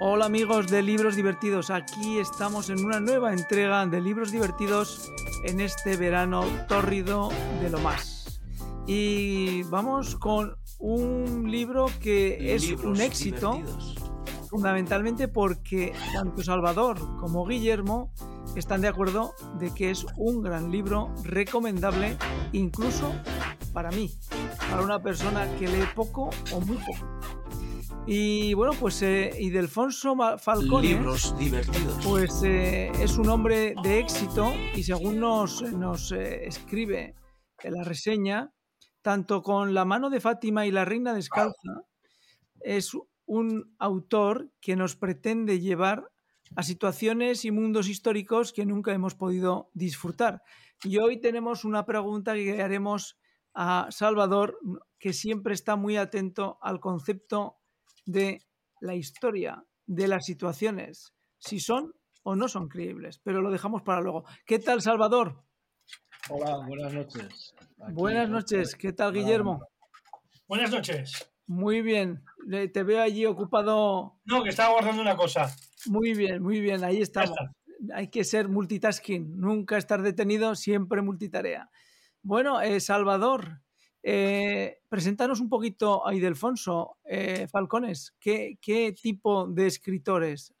Hola amigos de Libros Divertidos, aquí estamos en una nueva entrega de Libros Divertidos en este verano tórrido de lo más. Y vamos con un libro que es un éxito, fundamentalmente porque tanto Salvador como Guillermo están de acuerdo de que es un gran libro recomendable incluso para mí, para una persona que lee poco o muy poco. Y bueno, pues eh, Idelfonso Falcone. Libros divertidos. Pues eh, es un hombre de éxito y según nos, nos eh, escribe en la reseña, tanto con La mano de Fátima y La reina descalza, es un autor que nos pretende llevar a situaciones y mundos históricos que nunca hemos podido disfrutar. Y hoy tenemos una pregunta que haremos a Salvador, que siempre está muy atento al concepto de la historia, de las situaciones, si son o no son creíbles, pero lo dejamos para luego. ¿Qué tal, Salvador? Hola, buenas noches. buenas noches, ¿qué tal, Guillermo? Buenas noches. Muy bien, te veo allí ocupado. No, que estaba guardando una cosa. Muy bien, muy bien, ahí estamos. Hay que ser multitasking, nunca estar detenido, siempre multitarea. Bueno, eh, Salvador, eh, un poquito a Idelfonso eh, Falcones. ¿Qué, tipo de escritores?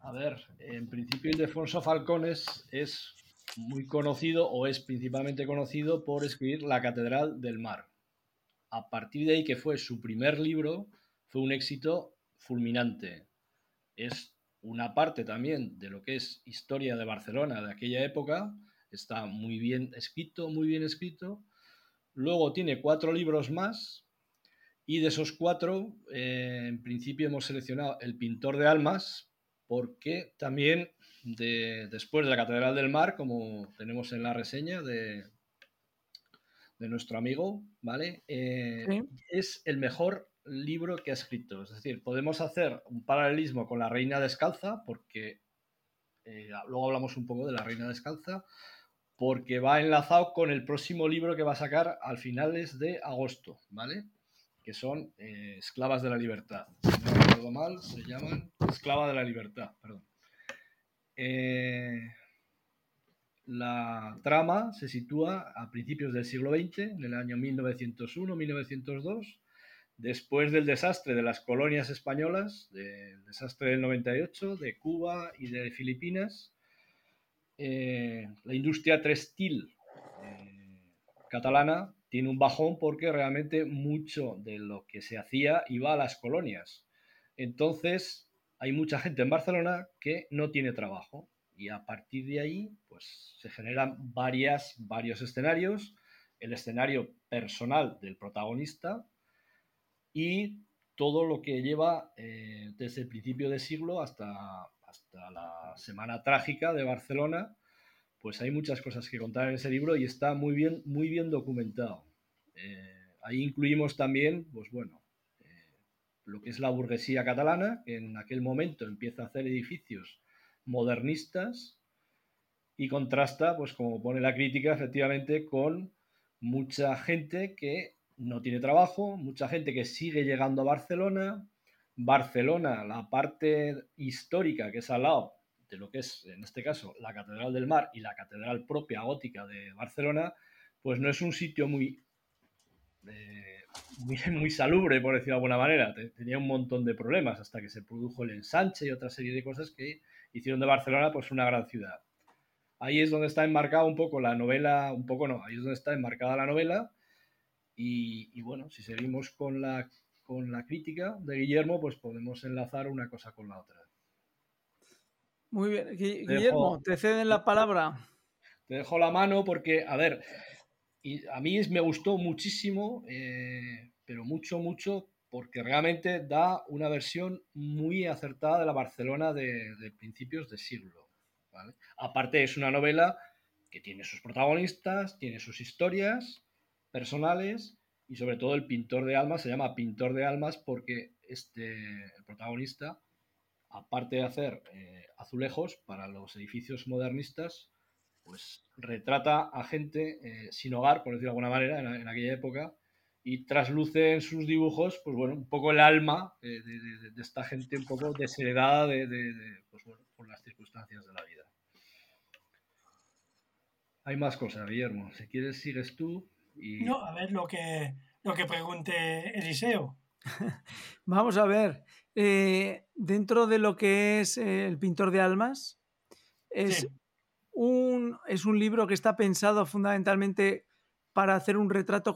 A ver, en principio Ildefonso Falcones es muy conocido o es principalmente conocido por escribir La Catedral del Mar. A partir de ahí, que fue su primer libro, fue un éxito fulminante. Es una parte también de lo que es historia de Barcelona de aquella época. Está muy bien escrito, muy bien escrito Luego tiene cuatro libros más y de esos cuatro, eh, en principio hemos seleccionado El pintor de almas, porque también después de la Catedral del Mar, como tenemos en la reseña de, de nuestro amigo, ¿vale? Eh, es el mejor libro que ha escrito. Es decir, podemos hacer un paralelismo con La Reina Descalza, porque eh, luego hablamos un poco de La Reina Descalza, porque va enlazado con el próximo libro que va a sacar al finales de agosto, ¿vale? Que son eh, Esclavas de la Libertad. Si no recuerdo mal, se llaman Esclava de la Libertad, perdón. Eh, la trama se sitúa a principios del siglo XX, en el año 1901-1902, después del desastre de las colonias españolas, del desastre del 98, de Cuba y de Filipinas, eh, la industria textil eh, catalana tiene un bajón porque realmente mucho de lo que se hacía iba a las colonias. Entonces, hay mucha gente en Barcelona que no tiene trabajo y a partir de ahí, pues se generan varias, varios escenarios. El escenario personal del protagonista y todo lo que lleva eh, desde el principio del siglo hasta, hasta la Semana Trágica de Barcelona, pues hay muchas cosas que contar en ese libro y está muy bien, muy bien documentado. Eh, ahí incluimos también, pues bueno, eh, lo que es la burguesía catalana, que en aquel momento empieza a hacer edificios modernistas y contrasta, pues como pone la crítica, efectivamente, con mucha gente que no tiene trabajo, mucha gente que sigue llegando a Barcelona, Barcelona, la parte histórica que es al lado de lo que es, en este caso, la Catedral del Mar y la Catedral propia gótica de Barcelona, pues no es un sitio muy, eh, muy, salubre, por decirlo de alguna manera. Tenía un montón de problemas hasta que se produjo el ensanche y otra serie de cosas que hicieron de Barcelona pues una gran ciudad. Ahí es donde está enmarcada un poco la novela, un poco no, ahí es donde está enmarcada la novela. y bueno, si seguimos con la con la crítica de Guillermo, pues podemos enlazar una cosa con la otra. Muy bien, Guillermo, te ceden la palabra. Te dejo la mano porque, a ver, y a mí me gustó muchísimo, eh, pero mucho, mucho, porque realmente da una versión muy acertada de la Barcelona de, principios de siglo. Aparte es una novela que tiene sus protagonistas, tiene sus historias personales y sobre todo el pintor de almas se llama pintor de almas porque este, protagonista, aparte de hacer eh, azulejos para los edificios modernistas, pues retrata a gente eh, sin hogar, por decirlo de alguna manera, en, aquella época, y trasluce en sus dibujos, pues bueno, un poco el alma de, esta gente un poco desheredada de, pues bueno, por las circunstancias de la vida. Hay más cosas, Guillermo. Si quieres, sigues tú. Y... No, a ver lo que, lo que pregunte Eliseo. Vamos a ver. Eh, dentro de lo que es eh, el pintor de almas, es, un, es un libro que está pensado fundamentalmente para hacer un retrato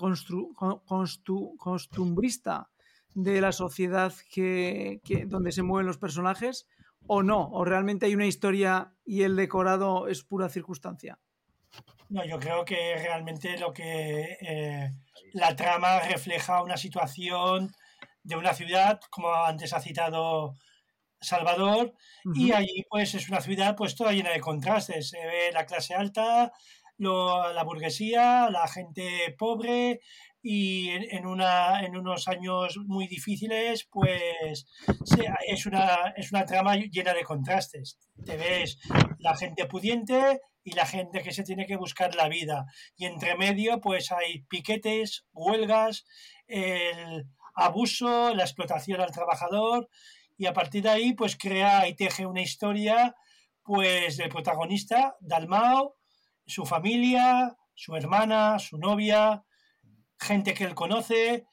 costumbrista de la sociedad que, donde se mueven los personajes o no, o realmente hay una historia y el decorado es pura circunstancia. No, yo creo que realmente lo que eh, la trama refleja una situación de una ciudad, como antes ha citado Salvador, y allí pues es una ciudad pues toda llena de contrastes. Se ve la clase alta, la burguesía, la gente pobre y en, una, en unos años muy difíciles, pues es, una, es una trama llena de contrastes. Te ves la gente pudiente y la gente que se tiene que buscar la vida. Y entre medio, pues hay piquetes, huelgas, el abuso, la explotación al trabajador y a partir de ahí, pues crea y teje una historia pues del protagonista, Dalmao, su familia, su hermana, su novia, gente que él conoce.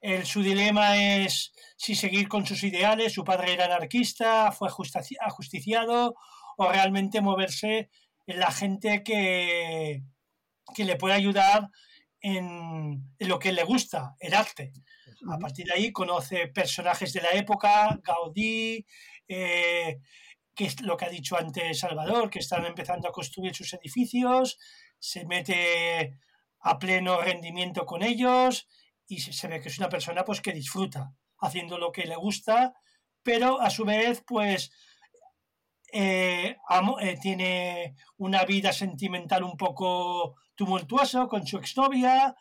El, su dilema es si seguir con sus ideales, su padre era anarquista, fue ajusticiado, o realmente moverse la gente que, que le puede ayudar en, lo que le gusta, el arte. A partir de ahí conoce personajes de la época, Gaudí, eh, que es lo que ha dicho antes Salvador, que están empezando a construir sus edificios, se mete a pleno rendimiento con ellos y se ve que es una persona pues que disfruta haciendo lo que le gusta, pero a su vez pues eh, eh, tiene una vida sentimental un poco tumultuosa con su exnovia,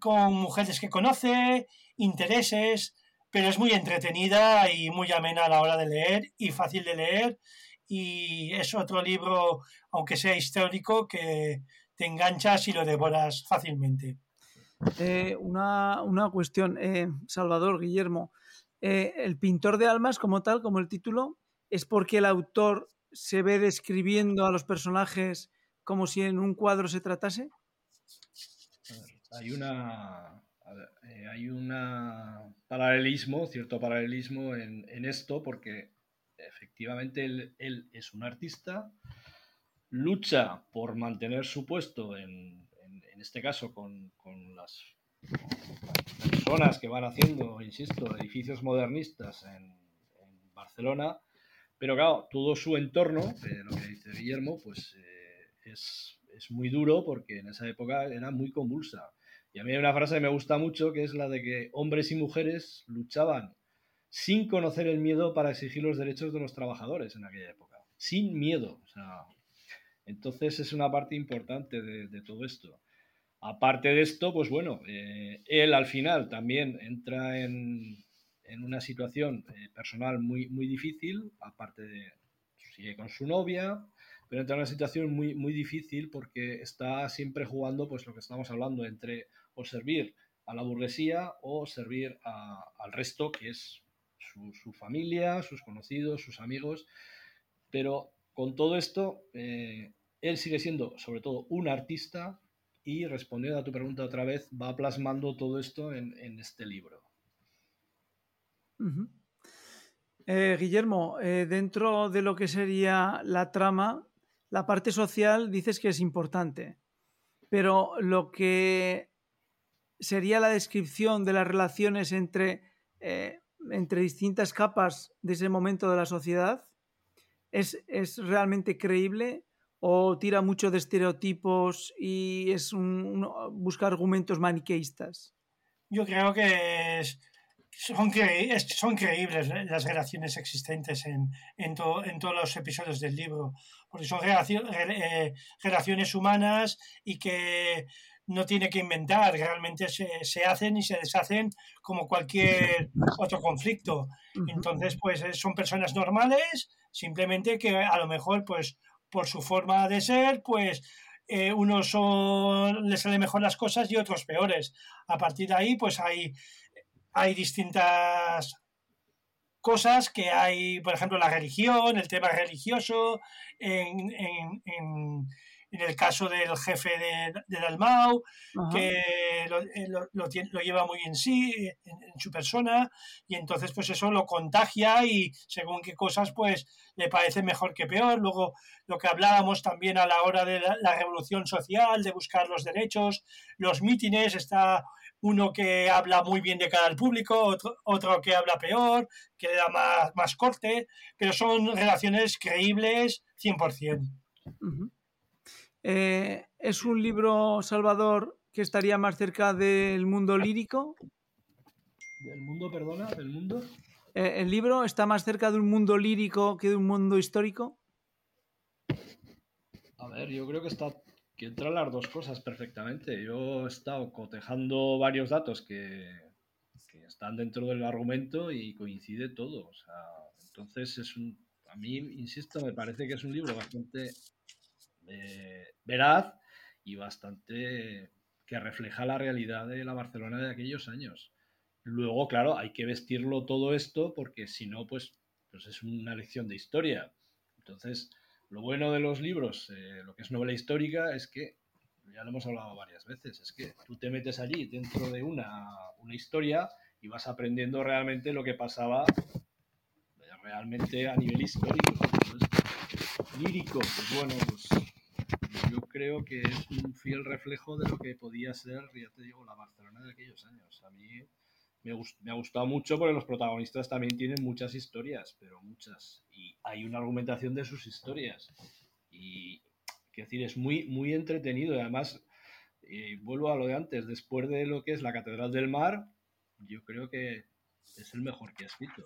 con mujeres que conoce, intereses, pero es muy entretenida y muy amena a la hora de leer y fácil de leer. Y es otro libro, aunque sea histórico, que te enganchas y lo devoras fácilmente. Eh, una, cuestión, eh, Salvador, Guillermo. El pintor de almas, como tal, como el título, es porque el autor se ve describiendo a los personajes como si en un cuadro se tratase. Hay una, eh, un paralelismo, cierto paralelismo en, esto, porque efectivamente él, es un artista, lucha por mantener su puesto, en, este caso con, las, personas que van haciendo, insisto, edificios modernistas en, Barcelona, pero claro, todo su entorno, eh, lo que dice Guillermo, pues eh, es, es muy duro porque en esa época era muy convulsa y a mí hay una frase que me gusta mucho, que es la de que hombres y mujeres luchaban sin conocer el miedo para exigir los derechos de los trabajadores en aquella época. Sin miedo. entonces es una parte importante de, todo esto. Aparte de esto, pues bueno, eh, él al final también entra en, una situación eh, personal muy, muy difícil, aparte de, sigue con su novia, pero entra en una situación muy, muy difícil porque está siempre jugando, pues lo que estamos hablando, entre o servir a la burguesía o servir al resto, que es su, familia, sus conocidos, sus amigos. Pero con todo esto, eh, él sigue siendo sobre todo un artista y respondiendo a tu pregunta otra vez, va plasmando todo esto en, este libro. Eh, Guillermo, eh, dentro de lo que sería la trama, la parte social dices que es importante, pero lo que sería la descripción de las relaciones entre, eh, entre distintas capas de ese momento de la sociedad? ¿Es, realmente creíble o tira mucho de estereotipos y es un, busca argumentos maniqueístas? Yo creo que son, son, creíbles las relaciones existentes en, en, en, todos los episodios del libro, porque son eh, relaciones humanas y que no tiene que inventar, realmente se, hacen y se deshacen como cualquier otro conflicto. Entonces, pues eh, son personas normales, simplemente que a lo mejor, pues por su forma de ser, pues eh, unos son, les salen mejor las cosas y otros peores. A partir de ahí, pues hay, hay distintas cosas que hay, por ejemplo, la religión, el tema religioso, en, en el caso del jefe de, de Dalmau, que lo, eh, lo, lo, lleva muy en sí, en, en, su persona, y entonces pues eso lo contagia y según qué cosas pues le parece mejor que peor. Luego lo que hablábamos también a la hora de la, la revolución social, de buscar los derechos, los mítines, está uno que habla muy bien de cara al público, otro, otro que habla peor, que le da más, más corte, pero son relaciones creíbles 100%. Uh -huh. Eh, ¿Es un libro, Salvador, que estaría más cerca del mundo lírico? ¿Del mundo, perdona? ¿Del mundo? Eh, ¿El libro está más cerca de un mundo lírico que de un mundo histórico? A ver, yo creo que está que entran las dos cosas perfectamente. Yo he estado cotejando varios datos que, que están dentro del argumento y coincide todo. O sea, entonces es un, a mí, insisto, me parece que es un libro bastante eh, veraz y bastante que refleja la realidad de la Barcelona de aquellos años. Luego, claro, hay que vestirlo todo esto porque si no, pues, pues es una lección de historia. Entonces, lo bueno de los libros, eh, lo que es novela histórica, es que, ya lo hemos hablado varias veces, es que tú te metes allí dentro de una, una historia y vas aprendiendo realmente lo que pasaba realmente a nivel histórico. Entonces, lírico, pues bueno, pues creo que es un fiel reflejo de lo que podía ser, ya te digo, la Barcelona de aquellos años. A mí me, gust me, ha gustado mucho porque los protagonistas también tienen muchas historias, pero muchas. Y hay una argumentación de sus historias. Y, quiero decir, es muy, muy entretenido. Y además, eh, vuelvo a lo de antes, después de lo que es la Catedral del Mar, yo creo que es el mejor que ha escrito.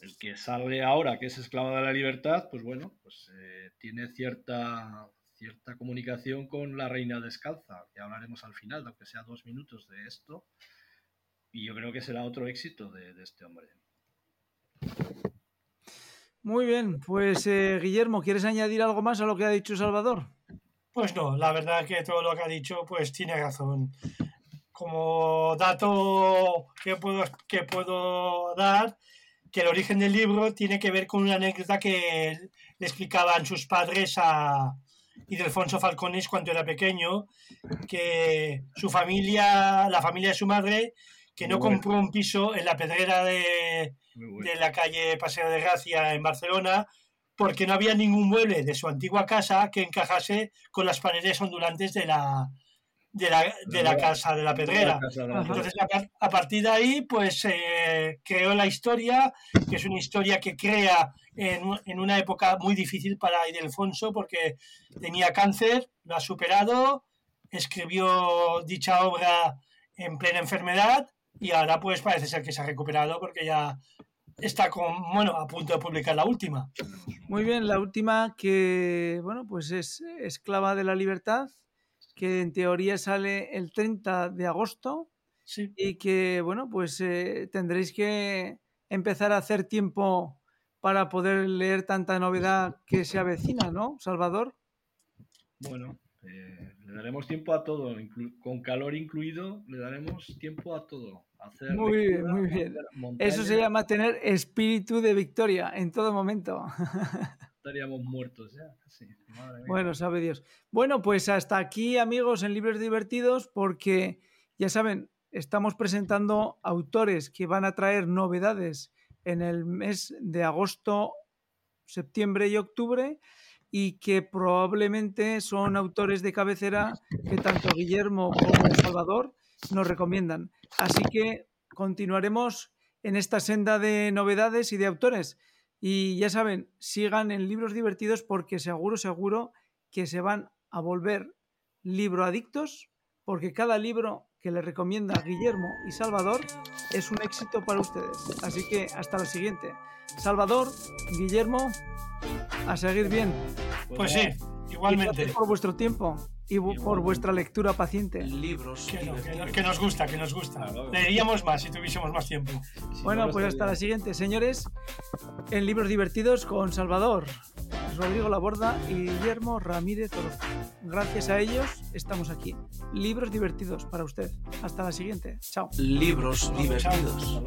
El que sale ahora, que es Esclava de la Libertad, pues bueno, pues eh, tiene cierta cierta comunicación con la reina descalza, que hablaremos al final, aunque sea dos minutos de esto, y yo creo que será otro éxito de, de este hombre. Muy bien, pues eh, Guillermo, ¿quieres añadir algo más a lo que ha dicho Salvador? Pues no, la verdad que todo lo que ha dicho pues tiene razón. Como dato que puedo, que puedo dar, que el origen del libro tiene que ver con una anécdota que le explicaban sus padres a, y de Alfonso Falcones cuando era pequeño, que su familia, la familia de su madre, que no compró un piso en la pedrera de, de la calle Paseo de Gracia en Barcelona, porque no había ningún mueble de su antigua casa que encajase con las paredes ondulantes de la, de la, de la casa de la pedrera. Entonces, a, a partir de ahí, pues eh, creó la historia, que es una historia que crea en, en, una época muy difícil para Ildefonso, porque tenía cáncer, lo ha superado, escribió dicha obra en plena enfermedad y ahora pues parece ser que se ha recuperado porque ya está con, bueno, a punto de publicar la última. Muy bien, la última que, bueno, pues es Esclava de la Libertad, que en teoría sale el 30 de agosto sí. y que, bueno, pues eh, tendréis que empezar a hacer tiempo para poder leer tanta novedad que se avecina, ¿no, Salvador? Bueno, eh, le daremos tiempo a todo, con calor incluido, le daremos tiempo a todo. A hacer muy bien, muy bien. Eso se llama tener espíritu de victoria en todo momento. estaríamos muertos ya. Bueno, sabe Dios. Bueno, pues hasta aquí, amigos, en Libros Divertidos, porque ya saben, estamos presentando autores que van a traer novedades en el mes de agosto, septiembre y octubre y que probablemente son autores de cabecera que tanto Guillermo como Salvador nos recomiendan. Así que continuaremos en esta senda de novedades y de autores. Y ya saben, sigan en libros divertidos porque seguro, seguro que se van a volver libro adictos porque cada libro que les recomienda Guillermo y Salvador es un éxito para ustedes. Así que hasta la siguiente. Salvador, Guillermo, a seguir bien. Pues sí, Igualmente. Por vuestro tiempo y por vuestra lectura paciente. Libros que, nos gusta, que nos gusta. Leeríamos más si tuviésemos más tiempo. Bueno, pues hasta la siguiente, señores. En Libros Divertidos con Salvador, Rodrigo Laborda y Guillermo Ramírez Orozco. Gracias a ellos estamos aquí. Libros divertidos para usted. Hasta la siguiente. Chao. Libros divertidos.